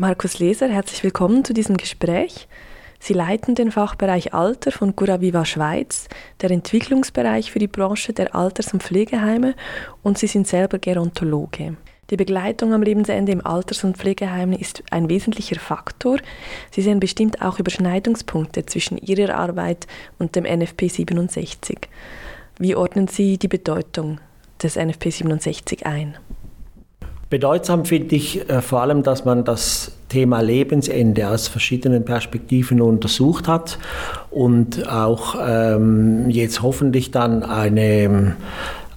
Markus Leser, herzlich willkommen zu diesem Gespräch. Sie leiten den Fachbereich Alter von Curaviva Schweiz, der Entwicklungsbereich für die Branche der Alters- und Pflegeheime und Sie sind selber Gerontologe. Die Begleitung am Lebensende im Alters- und Pflegeheim ist ein wesentlicher Faktor. Sie sehen bestimmt auch Überschneidungspunkte zwischen Ihrer Arbeit und dem NFP 67. Wie ordnen Sie die Bedeutung des NFP 67 ein? Bedeutsam finde ich äh, vor allem, dass man das Thema Lebensende aus verschiedenen Perspektiven untersucht hat und auch ähm, jetzt hoffentlich dann eine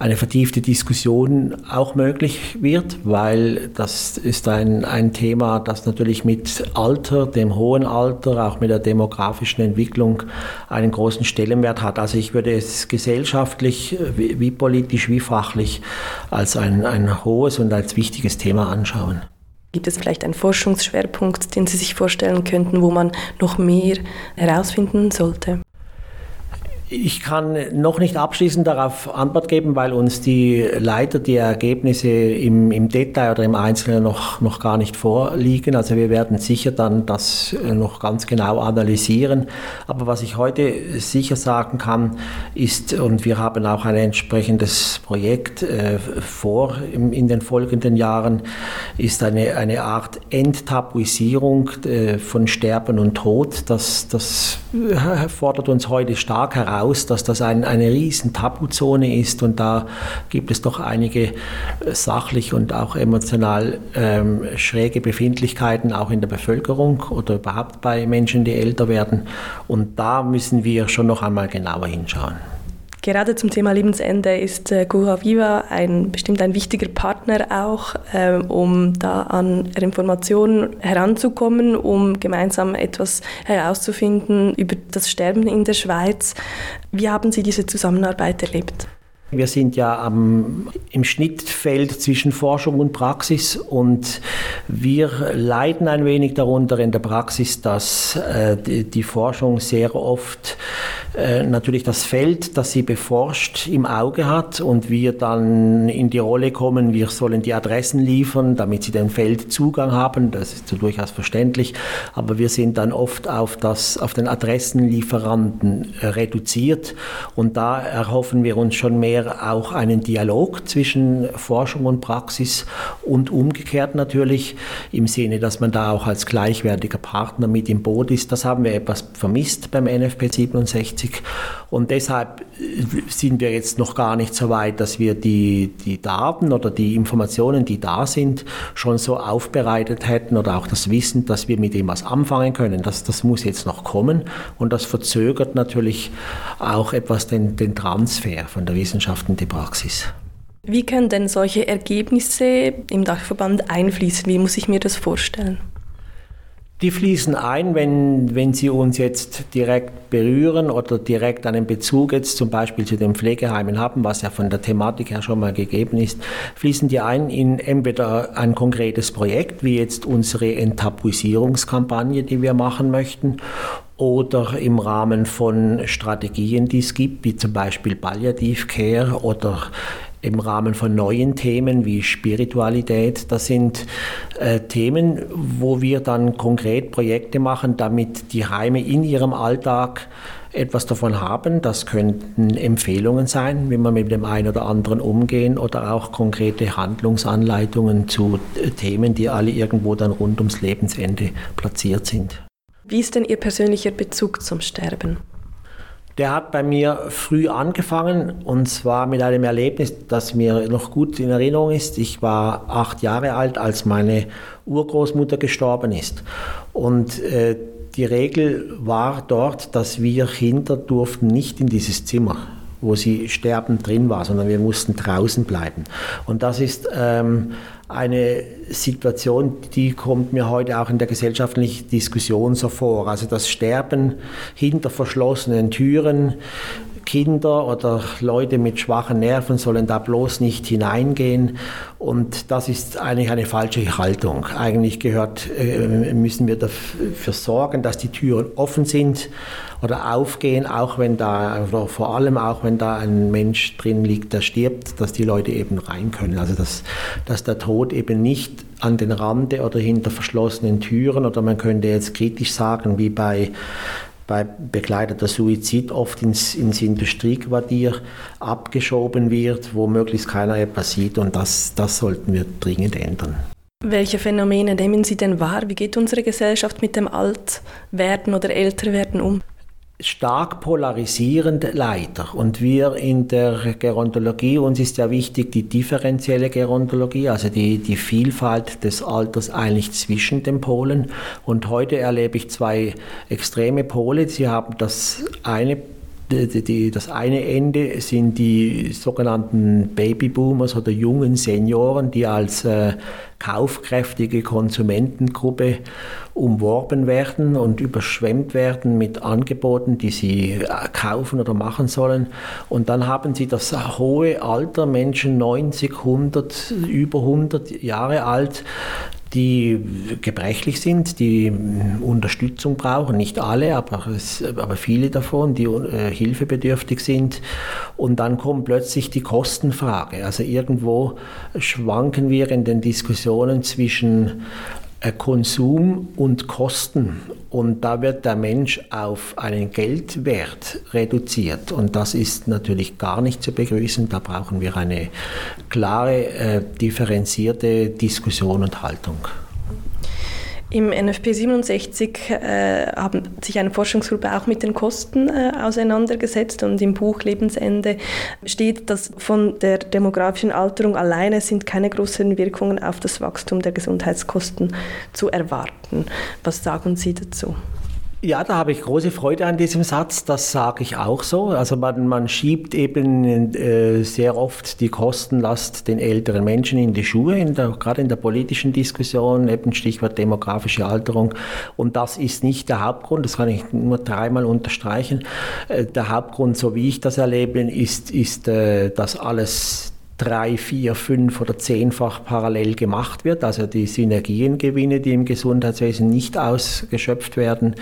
eine vertiefte Diskussion auch möglich wird, weil das ist ein, ein Thema, das natürlich mit Alter, dem hohen Alter, auch mit der demografischen Entwicklung einen großen Stellenwert hat. Also ich würde es gesellschaftlich, wie, wie politisch, wie fachlich als ein, ein hohes und als wichtiges Thema anschauen. Gibt es vielleicht einen Forschungsschwerpunkt, den Sie sich vorstellen könnten, wo man noch mehr herausfinden sollte? Ich kann noch nicht abschließend darauf Antwort geben, weil uns die Leiter die Ergebnisse im, im Detail oder im Einzelnen noch, noch gar nicht vorliegen. Also wir werden sicher dann das äh, noch ganz genau analysieren. Aber was ich heute sicher sagen kann, ist, und wir haben auch ein entsprechendes Projekt äh, vor im, in den folgenden Jahren, ist eine, eine Art Enttabuisierung äh, von Sterben und Tod. Das, das fordert uns heute stark heraus aus, dass das ein, eine riesen Tabuzone ist und da gibt es doch einige äh, sachlich und auch emotional ähm, schräge Befindlichkeiten auch in der Bevölkerung oder überhaupt bei Menschen, die älter werden. Und da müssen wir schon noch einmal genauer hinschauen. Gerade zum Thema Lebensende ist äh, Gura Viva ein, bestimmt ein wichtiger Partner auch, äh, um da an Informationen heranzukommen, um gemeinsam etwas herauszufinden über das Sterben in der Schweiz. Wie haben Sie diese Zusammenarbeit erlebt? Wir sind ja am, im Schnittfeld zwischen Forschung und Praxis und wir leiden ein wenig darunter in der Praxis, dass äh, die, die, Forschung sehr oft äh, natürlich das Feld, das sie beforscht, im Auge hat und wir dann in die Rolle kommen, wir sollen die Adressen liefern, damit sie dem Feld Zugang haben. Das ist so durchaus verständlich, aber wir sind dann oft auf, das, auf den Adressenlieferanten äh, reduziert und da erhoffen wir uns schon mehr auch einen Dialog zwischen Forschung und Praxis und umgekehrt natürlich im Sinne, dass man da auch als gleichwertiger Partner mit im Boot ist. Das haben wir etwas vermisst beim NFP 67 und deshalb äh, sind wir jetzt noch gar nicht so weit, dass wir die, die Daten oder die Informationen, die da sind, schon so aufbereitet hätten oder auch das Wissen, dass wir mit dem was anfangen können. Das, das muss jetzt noch kommen und das verzögert natürlich auch etwas den, den Transfer von der Wissenschaft in die Praxis. Wie können denn solche Ergebnisse im Dachverband einfließen? Wie muss ich mir das vorstellen? Die fließen ein, wenn, wenn sie uns jetzt direkt berühren oder direkt einen Bezug jetzt zum Beispiel zu den Pflegeheimen haben, was ja von der Thematik her schon mal gegeben ist, fließen die ein in entweder ein konkretes Projekt, wie jetzt unsere Enttabuisierungskampagne, die wir machen möchten, oder im Rahmen von Strategien, die es gibt, wie zum Beispiel Palliativcare oder im Rahmen von neuen Themen wie Spiritualität. Das sind äh, Themen, wo wir dann konkret Projekte machen, damit die Heime in ihrem Alltag etwas davon haben. Das könnten Empfehlungen sein, wie man mit dem einen oder anderen umgehen oder auch konkrete Handlungsanleitungen zu äh, Themen, die alle irgendwo dann rund ums Lebensende platziert sind. Wie ist denn Ihr persönlicher Bezug zum Sterben? Der hat bei mir früh angefangen und zwar mit einem Erlebnis, das mir noch gut in Erinnerung ist. Ich war acht Jahre alt, als meine Urgroßmutter gestorben ist. Und äh, die Regel war dort, dass wir Kinder durften nicht in dieses Zimmer wo sie sterbend drin war, sondern wir mussten draußen bleiben. Und das ist ähm, eine Situation, die kommt mir heute auch in der gesellschaftlichen Diskussion so vor. Also das Sterben hinter verschlossenen Türen Kinder oder Leute mit schwachen Nerven sollen da bloß nicht hineingehen. Und das ist eigentlich eine falsche Haltung. Eigentlich gehört, äh, müssen wir dafür sorgen, dass die Türen offen sind oder aufgehen, auch wenn da, oder vor allem auch wenn da ein Mensch drin liegt, der stirbt, dass die Leute eben rein können. Also dass, dass der Tod eben nicht an den Rande oder hinter verschlossenen Türen oder man könnte jetzt kritisch sagen, wie bei bei begleiteter Suizid oft ins, ins Industriequartier abgeschoben wird, wo möglichst keiner etwas sieht und das, das sollten wir dringend ändern. Welche Phänomene nehmen Sie denn wahr? Wie geht unsere Gesellschaft mit dem Altwerden oder Älterwerden um? Stark polarisierend leider. Und wir in der Gerontologie, uns ist ja wichtig die differenzielle Gerontologie, also die, die Vielfalt des Alters eigentlich zwischen den Polen. Und heute erlebe ich zwei extreme Pole. Sie haben das eine die, die, das eine Ende sind die sogenannten Babyboomers oder jungen Senioren, die als äh, kaufkräftige Konsumentengruppe umworben werden und überschwemmt werden mit Angeboten, die sie äh, kaufen oder machen sollen. Und dann haben sie das hohe Alter, Menschen 90, 100, über 100 Jahre alt, die gebrechlich sind, die Unterstützung brauchen, nicht alle, aber, es, aber viele davon, die äh, hilfebedürftig sind. Und dann kommt plötzlich die Kostenfrage. Also irgendwo schwanken wir in den Diskussionen zwischen äh, Konsum und Kosten. Und da wird der Mensch auf einen Geldwert reduziert. Und das ist natürlich gar nicht zu begrüßen. Da brauchen wir eine klare, äh, differenzierte Diskussion und Haltung. Im NFP 67 äh, haben sich eine Forschungsgruppe auch mit den Kosten äh, auseinandergesetzt und im Buch Lebensende steht, dass von der demografischen Alterung alleine sind keine großen Wirkungen auf das Wachstum der Gesundheitskosten zu erwarten. Was sagen Sie dazu? Ja, da habe ich große Freude an diesem Satz. Das sage ich auch so. Also man, man schiebt eben äh, sehr oft die Kostenlast den älteren Menschen in die Schuhe, in der, gerade in der politischen Diskussion, eben Stichwort demografische Alterung. Und das ist nicht der Hauptgrund, das kann ich nur dreimal unterstreichen. Äh, der Hauptgrund, so wie ich das erlebe, ist, ist äh, dass alles drei, vier, fünf oder zehnfach parallel gemacht wird, also die Synergiengewinne, die im Gesundheitswesen nicht ausgeschöpft werden,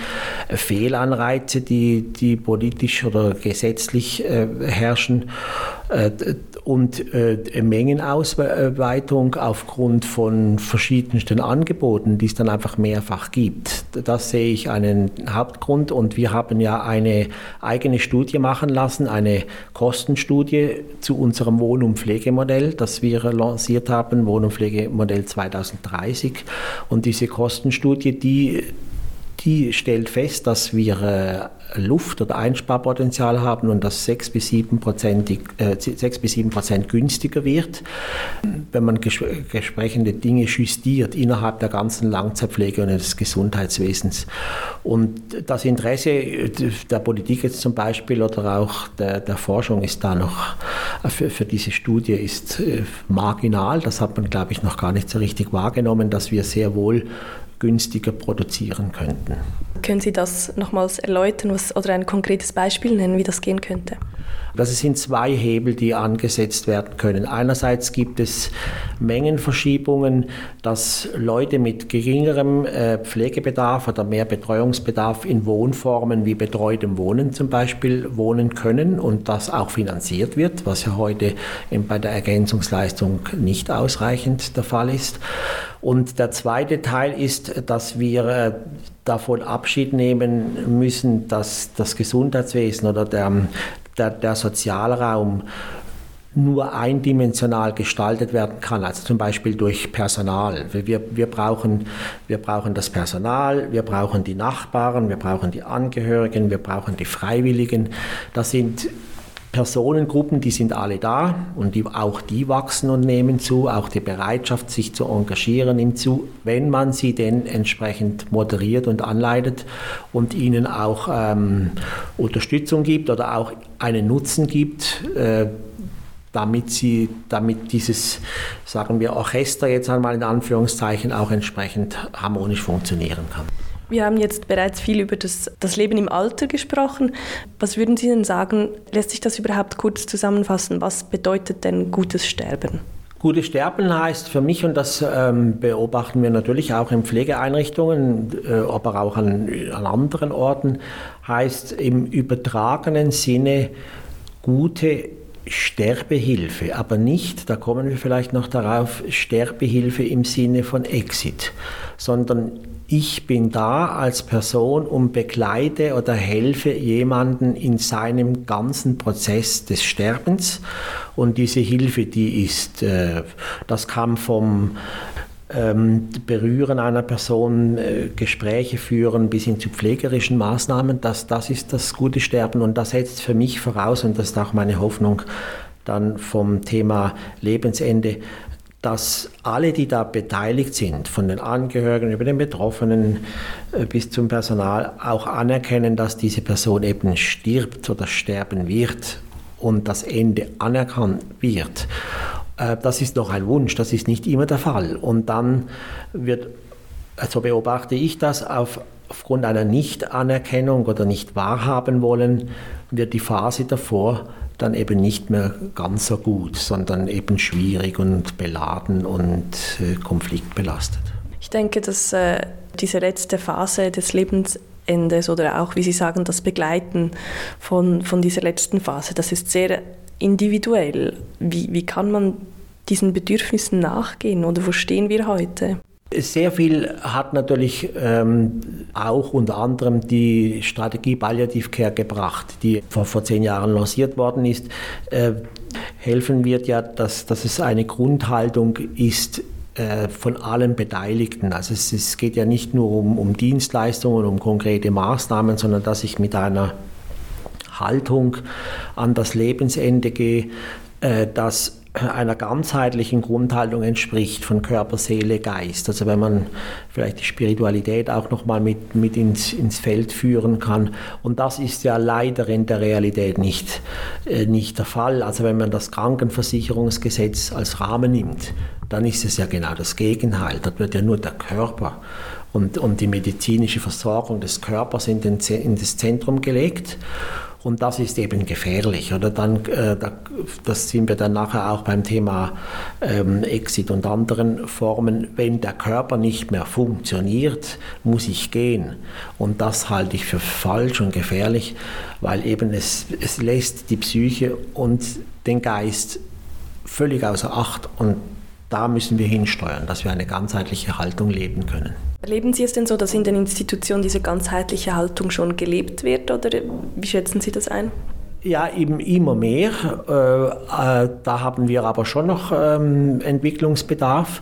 Fehlanreize, die, die politisch oder gesetzlich äh, herrschen äh, und äh, Mengenausweitung aufgrund von verschiedensten Angeboten, die es dann einfach mehrfach gibt. Das sehe ich einen Hauptgrund und wir haben ja eine eigene Studie machen lassen, eine Kostenstudie zu unserem Wohn- und Pflegemodell, das wir lanciert haben, Wohn- und Pflegemodell 2030. Und diese Kostenstudie, die die stellt fest, dass wir äh, Luft- oder Einsparpotenzial haben und dass 6 bis 7 Prozent, äh, 6 bis 7 Prozent günstiger wird, wenn man entsprechende Dinge justiert innerhalb der ganzen Langzeitpflege und des Gesundheitswesens. Und das Interesse der Politik jetzt zum Beispiel oder auch der, der Forschung ist da noch für, für diese Studie ist äh, marginal. Das hat man, glaube ich, noch gar nicht so richtig wahrgenommen, dass wir sehr wohl günstiger produzieren könnten. Können Sie das nochmals erläutern was, oder ein konkretes Beispiel nennen, wie das gehen könnte? Das sind zwei Hebel, die angesetzt werden können. Einerseits gibt es Mengenverschiebungen, dass Leute mit geringerem äh, Pflegebedarf oder mehr Betreuungsbedarf in Wohnformen wie betreutem Wohnen zum Beispiel wohnen können und das auch finanziert wird, was ja heute bei der Ergänzungsleistung nicht ausreichend der Fall ist. Und der zweite Teil ist, dass wir äh, davon Abschied nehmen müssen, dass das Gesundheitswesen oder der, der, der Sozialraum nur eindimensional gestaltet werden kann, also zum Beispiel durch Personal. Wir, wir, brauchen, wir brauchen das Personal, wir brauchen die Nachbarn, wir brauchen die Angehörigen, wir brauchen die Freiwilligen. Das sind Personengruppen, die sind alle da und die, auch die wachsen und nehmen zu, auch die Bereitschaft, sich zu engagieren, nimmt zu, wenn man sie denn entsprechend moderiert und anleitet und ihnen auch ähm, Unterstützung gibt oder auch einen Nutzen gibt. Äh, damit sie, damit dieses, sagen wir, Orchester jetzt einmal in Anführungszeichen auch entsprechend harmonisch funktionieren kann. Wir haben jetzt bereits viel über das, das Leben im Alter gesprochen. Was würden Sie denn sagen, lässt sich das überhaupt kurz zusammenfassen? Was bedeutet denn gutes Sterben? Gutes Sterben heißt für mich, und das ähm, beobachten wir natürlich auch in Pflegeeinrichtungen, äh, aber auch an, an anderen Orten, heißt im übertragenen Sinne gute Sterbehilfe, aber nicht, da kommen wir vielleicht noch darauf, Sterbehilfe im Sinne von Exit, sondern ich bin da als Person und begleite oder helfe jemanden in seinem ganzen Prozess des Sterbens. Und diese Hilfe, die ist, äh, das kam vom ähm, Berühren einer Person, äh, Gespräche führen bis hin zu pflegerischen Maßnahmen, das, das ist das gute Sterben und das setzt für mich voraus, und das ist auch meine Hoffnung, dann vom Thema Lebensende, dass alle, die da beteiligt sind, von den Angehörigen über den Betroffenen äh, bis zum Personal, auch anerkennen, dass diese Person eben stirbt oder sterben wird und das Ende anerkannt wird. Äh, das ist noch ein Wunsch, das ist nicht immer der Fall. Und dann wird, so also beobachte ich das, auf, aufgrund einer Nicht-Anerkennung oder nicht wahrhaben wollen, wird die Phase davor dann eben nicht mehr ganz so gut, sondern eben schwierig und beladen und äh, konfliktbelastet. Ich denke, dass äh, diese letzte Phase des Lebensendes oder auch, wie Sie sagen, das Begleiten von, von dieser letzten Phase, das ist sehr individuell. Wie, wie kann man diesen Bedürfnissen nachgehen oder wo stehen wir heute? Sehr viel hat natürlich ähm, auch unter anderem die Strategie Palliative Care gebracht, die vor, vor zehn Jahren lanciert worden ist. Äh, helfen wird ja, dass, dass es eine Grundhaltung ist, äh, von allen Beteiligten. Also es, es, geht ja nicht nur um, um Dienstleistungen, um konkrete Maßnahmen, sondern dass ich mit einer Haltung an das Lebensende gehe, äh, dass einer ganzheitlichen Grundhaltung entspricht von Körper, Seele, Geist. Also wenn man vielleicht die Spiritualität auch nochmal mit, mit ins, ins Feld führen kann. Und das ist ja leider in der Realität nicht, äh, nicht der Fall. Also wenn man das Krankenversicherungsgesetz als Rahmen nimmt, dann ist es ja genau das Gegenteil. Dort wird ja nur der Körper und, und die medizinische Versorgung des Körpers in, den, in das Zentrum gelegt. Und das ist eben gefährlich. Oder dann, äh, das sind wir dann nachher auch beim Thema ähm, Exit und anderen Formen. Wenn der Körper nicht mehr funktioniert, muss ich gehen. Und das halte ich für falsch und gefährlich, weil eben es, es lässt die Psyche und den Geist völlig außer Acht. Und da müssen wir hinsteuern, dass wir eine ganzheitliche Haltung leben können. Erleben Sie es denn so, dass in den Institutionen diese ganzheitliche Haltung schon gelebt wird oder wie schätzen Sie das ein? Ja, eben immer mehr. Äh, äh, da haben wir aber schon noch ähm, Entwicklungsbedarf.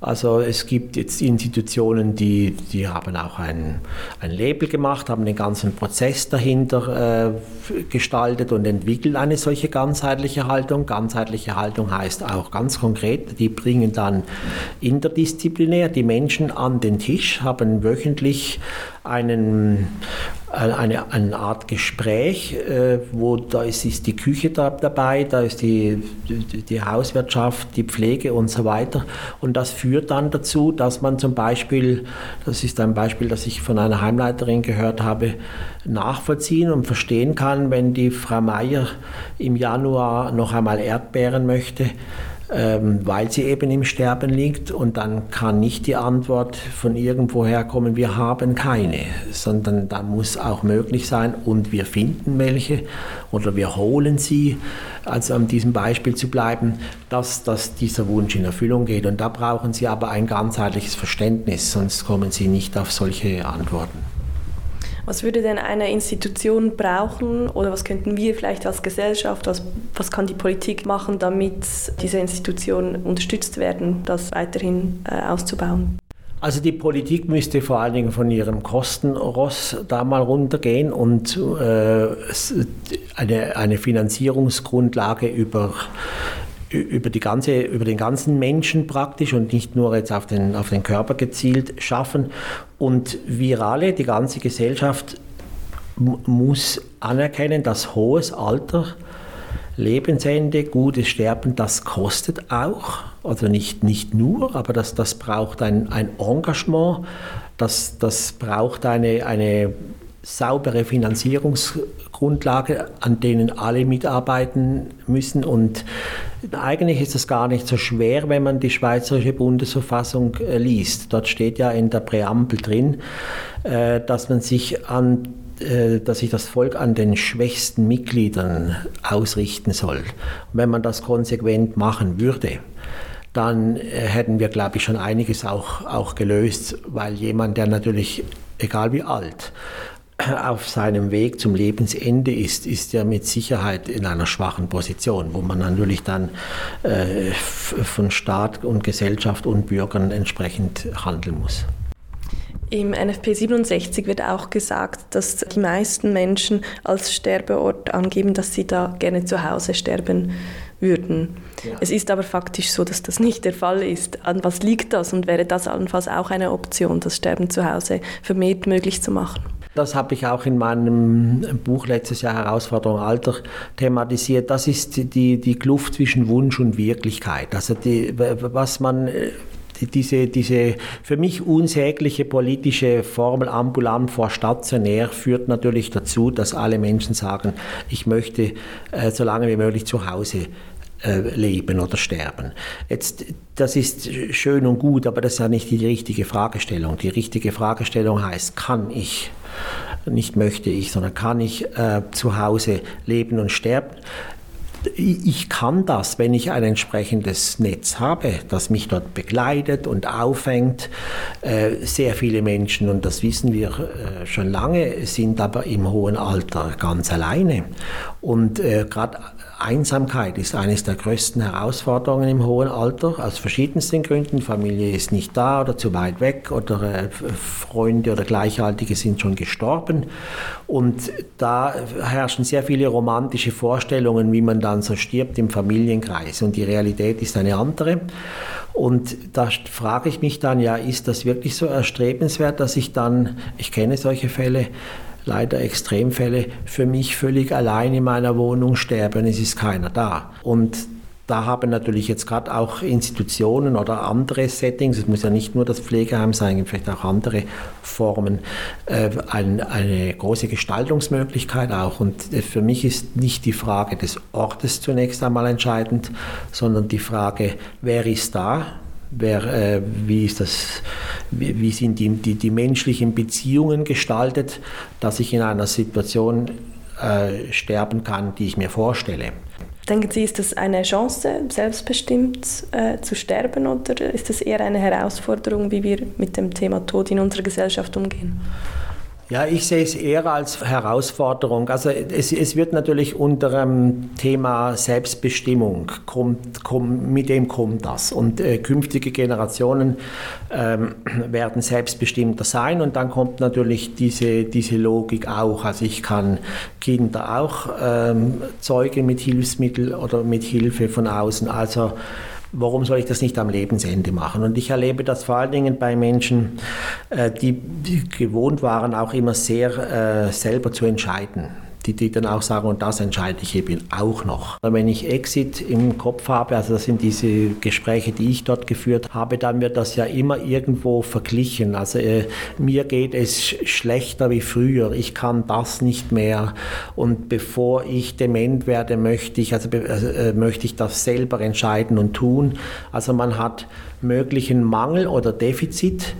Also es gibt jetzt Institutionen, die, die haben auch ein, ein Label gemacht, haben den ganzen Prozess dahinter äh, gestaltet und entwickeln eine solche ganzheitliche Haltung. Ganzheitliche Haltung heißt auch ganz konkret, die bringen dann interdisziplinär die Menschen an den Tisch, haben wöchentlich einen, eine, eine Art Gespräch, äh, wo da ist, ist die Küche da, dabei, da ist die, die, die Hauswirtschaft, die Pflege und so weiter. Und das führt dann dazu, dass man zum Beispiel, das ist ein Beispiel, das ich von einer Heimleiterin gehört habe, nachvollziehen und verstehen kann, wenn die Frau Meier im Januar noch einmal Erdbeeren möchte weil sie eben im Sterben liegt und dann kann nicht die Antwort von irgendwoher kommen, wir haben keine, sondern dann muss auch möglich sein und wir finden welche oder wir holen sie, also an diesem Beispiel zu bleiben, dass, dass dieser Wunsch in Erfüllung geht. Und da brauchen sie aber ein ganzheitliches Verständnis, sonst kommen sie nicht auf solche Antworten. Was würde denn eine Institution brauchen oder was könnten wir vielleicht als Gesellschaft, was, was kann die Politik machen, damit diese Institutionen unterstützt werden, das weiterhin äh, auszubauen? Also die Politik müsste vor allen Dingen von ihrem Kostenross da mal runtergehen und äh, eine, eine Finanzierungsgrundlage über über, die ganze, über den ganzen Menschen praktisch und nicht nur jetzt auf den, auf den Körper gezielt schaffen. Und wir alle, die ganze Gesellschaft, muss anerkennen, dass hohes Alter, Lebensende, gutes Sterben, das kostet auch. also nicht, nicht nur, aber das, das braucht ein, ein Engagement, das, das braucht eine, eine saubere Finanzierungsgrundlage, an denen alle mitarbeiten müssen. Und eigentlich ist es gar nicht so schwer, wenn man die Schweizerische Bundesverfassung äh, liest. Dort steht ja in der Präambel drin, äh, dass man sich an äh, dass sich das Volk an den schwächsten Mitgliedern ausrichten soll. Und wenn man das konsequent machen würde, dann hätten wir, glaube ich, schon einiges auch, auch gelöst, weil jemand, der natürlich, egal wie alt, auf seinem Weg zum Lebensende ist, ist er mit Sicherheit in einer schwachen Position, wo man natürlich dann äh, von Staat und Gesellschaft und Bürgern entsprechend handeln muss. Im NFP 67 wird auch gesagt, dass die meisten Menschen als Sterbeort angeben, dass sie da gerne zu Hause sterben würden. Ja. Es ist aber faktisch so, dass das nicht der Fall ist. An was liegt das und wäre das allenfalls auch eine Option, das Sterben zu Hause vermehrt möglich zu machen? Das habe ich auch in meinem Buch letztes Jahr Herausforderung Alter thematisiert. Das ist die, die Kluft zwischen Wunsch und Wirklichkeit. Also die, was man diese, diese für mich unsägliche politische Formel ambulant vor stationär führt natürlich dazu, dass alle Menschen sagen, ich möchte äh, so lange wie möglich zu Hause leben oder sterben. Jetzt, das ist schön und gut, aber das ist ja nicht die richtige Fragestellung. Die richtige Fragestellung heißt, kann ich nicht möchte ich, sondern kann ich äh, zu Hause leben und sterben. Ich kann das, wenn ich ein entsprechendes Netz habe, das mich dort begleitet und auffängt. Äh, sehr viele Menschen, und das wissen wir äh, schon lange, sind aber im hohen Alter ganz alleine. Und äh, gerade Einsamkeit ist eines der größten Herausforderungen im hohen Alter, aus verschiedensten Gründen. Familie ist nicht da oder zu weit weg oder Freunde oder Gleichaltige sind schon gestorben. Und da herrschen sehr viele romantische Vorstellungen, wie man dann so stirbt im Familienkreis. Und die Realität ist eine andere. Und da frage ich mich dann, ja, ist das wirklich so erstrebenswert, dass ich dann, ich kenne solche Fälle, leider Extremfälle, für mich völlig allein in meiner Wohnung sterben, es ist keiner da. Und da haben natürlich jetzt gerade auch Institutionen oder andere Settings, es muss ja nicht nur das Pflegeheim sein, vielleicht auch andere Formen, äh, ein, eine große Gestaltungsmöglichkeit auch. Und äh, für mich ist nicht die Frage des Ortes zunächst einmal entscheidend, sondern die Frage, wer ist da, Wer, äh, wie, ist das, wie, wie sind die, die, die, menschlichen Beziehungen gestaltet, dass ich in einer Situation äh, sterben kann, die ich mir vorstelle. Denken Sie, ist das eine Chance, selbstbestimmt äh, zu sterben oder ist das eher eine Herausforderung, wie wir mit dem Thema Tod in unserer Gesellschaft umgehen? Ja, ich sehe es eher als Herausforderung. Also es, es wird natürlich unter dem Thema Selbstbestimmung, kommt, kommt, mit dem kommt das. Und äh, künftige Generationen ähm, werden selbstbestimmter sein und dann kommt natürlich diese, diese Logik auch. Also ich kann Kinder auch ähm, zeugen mit Hilfsmitteln oder mit Hilfe von außen. Also warum soll ich das nicht am Lebensende machen? Und ich erlebe das vor allen Dingen bei Menschen, äh, die gewohnt waren, auch immer sehr äh, selber zu entscheiden die, die dann auch sagen, und das entscheide ich eben auch noch. Wenn ich Exit im Kopf habe, also das sind diese Gespräche, die ich dort geführt habe, dann wird das ja immer irgendwo verglichen. Also äh, mir geht es schlechter wie früher, ich kann das nicht mehr und bevor ich dement werde, möchte ich, also, äh, möchte ich das selber entscheiden und tun. Also man hat möglichen Mangel oder Defizit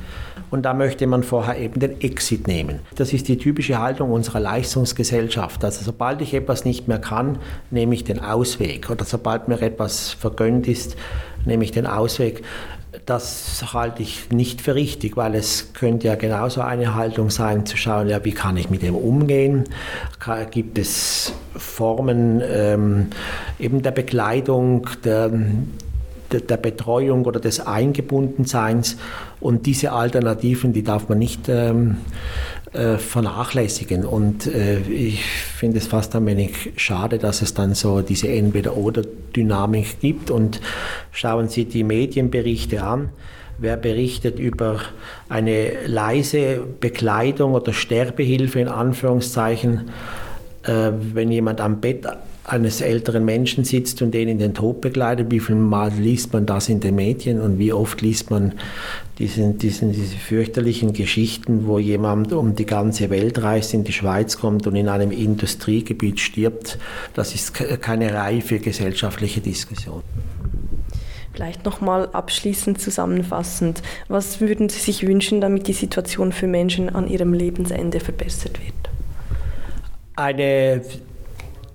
und da möchte man vorher eben den Exit nehmen. Das ist die typische Haltung unserer Leistungsgesellschaft. Also sobald ich etwas nicht mehr kann, nehme ich den Ausweg oder sobald mir etwas vergönnt ist, nehme ich den Ausweg. Das halte ich nicht für richtig, weil es könnte ja genauso eine Haltung sein, zu schauen, ja, wie kann ich mit dem umgehen? Gibt es Formen ähm, eben der Bekleidung, der, der Betreuung oder des Eingebundenseins. Und diese Alternativen, die darf man nicht ähm, äh, vernachlässigen. Und äh, ich finde es fast ein wenig schade, dass es dann so diese Entweder-Oder-Dynamik gibt. Und schauen Sie die Medienberichte an. Wer berichtet über eine leise Bekleidung oder Sterbehilfe in Anführungszeichen, äh, wenn jemand am Bett eines älteren Menschen sitzt und den in den Tod begleitet. Wie viel Mal liest man das in den Medien und wie oft liest man diesen, diesen, diese fürchterlichen Geschichten, wo jemand um die ganze Welt reist, in die Schweiz kommt und in einem Industriegebiet stirbt. Das ist keine reife gesellschaftliche Diskussion. Vielleicht nochmal abschließend zusammenfassend, was würden Sie sich wünschen, damit die Situation für Menschen an ihrem Lebensende verbessert wird? Eine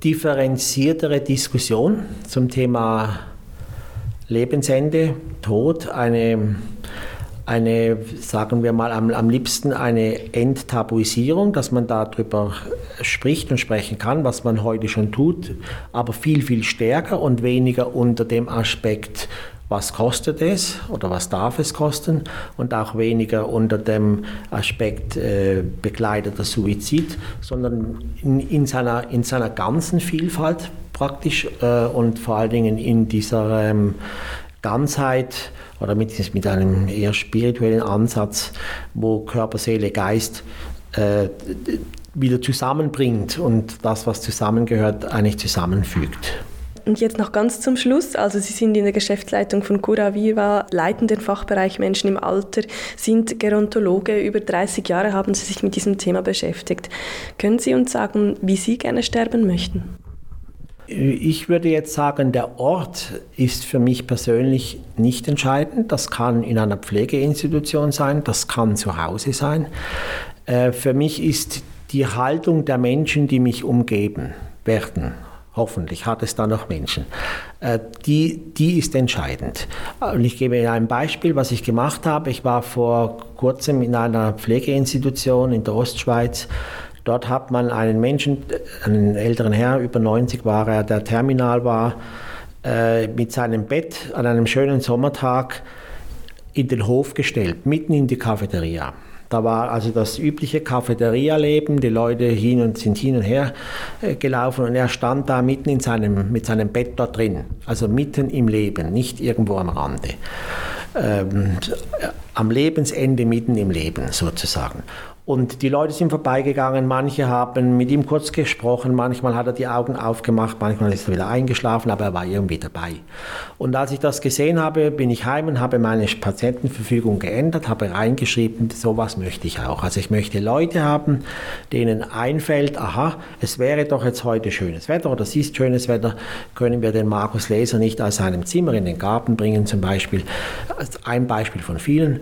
differenziertere Diskussion zum Thema Lebensende, Tod, eine, eine sagen wir mal, am, am liebsten eine Enttabuisierung, dass man darüber spricht und sprechen kann, was man heute schon tut, aber viel, viel stärker und weniger unter dem Aspekt, was kostet es oder was darf es kosten und auch weniger unter dem Aspekt äh, begleiteter Suizid, sondern in, in, seiner, in seiner ganzen Vielfalt praktisch äh, und vor allen Dingen in dieser ähm, Ganzheit oder mit, mit einem eher spirituellen Ansatz, wo Körper, Seele, Geist äh, wieder zusammenbringt und das, was zusammengehört, eigentlich zusammenfügt. Und jetzt noch ganz zum Schluss, also Sie sind in der Geschäftsleitung von Cura Viva, leiten den Fachbereich Menschen im Alter, sind Gerontologe, über 30 Jahre haben Sie sich mit diesem Thema beschäftigt. Können Sie uns sagen, wie Sie gerne sterben möchten? Ich würde jetzt sagen, der Ort ist für mich persönlich nicht entscheidend. Das kann in einer Pflegeinstitution sein, das kann zu Hause sein. Äh, für mich ist die Haltung der Menschen, die mich umgeben werden, Hoffentlich hat es da noch Menschen. Äh, die, die ist entscheidend. Und ich gebe Ihnen ein Beispiel, was ich gemacht habe. Ich war vor kurzem in einer Pflegeinstitution in der Ostschweiz. Dort hat man einen Menschen, einen älteren Herr, über 90 war er, der terminal war, äh, mit seinem Bett an einem schönen Sommertag in den Hof gestellt, mitten in die Cafeteria. Da war also das übliche Cafeteria-Leben, die Leute hin und sind hin und her äh, gelaufen und er stand da mitten in seinem, mit seinem Bett dort drin, also mitten im Leben, nicht irgendwo am Rande. Ähm, am Lebensende, mitten im Leben sozusagen. Und die Leute sind vorbeigegangen, manche haben mit ihm kurz gesprochen, manchmal hat er die Augen aufgemacht, manchmal ist er wieder eingeschlafen, aber er war irgendwie dabei. Und als ich das gesehen habe, bin ich heim und habe meine Patientenverfügung geändert, habe reingeschrieben, sowas möchte ich auch. Also ich möchte Leute haben, denen einfällt, aha, es wäre doch jetzt heute schönes Wetter oder es ist schönes Wetter, können wir den Markus Leser nicht aus seinem Zimmer in den Garten bringen zum Beispiel. Ein Beispiel von vielen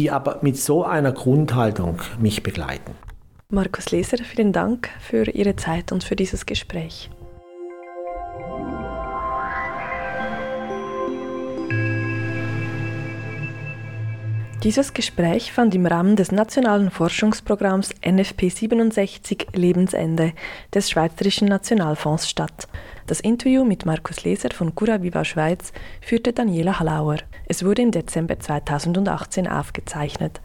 die aber mit so einer Grundhaltung mich begleiten. Markus Leser, vielen Dank für Ihre Zeit und für dieses Gespräch. Dieses Gespräch fand im Rahmen des nationalen Forschungsprogramms NFP 67 Lebensende des Schweizerischen Nationalfonds statt. Das Interview mit Markus Leser von Cura Viva Schweiz führte Daniela Hallauer. Es wurde im Dezember 2018 aufgezeichnet.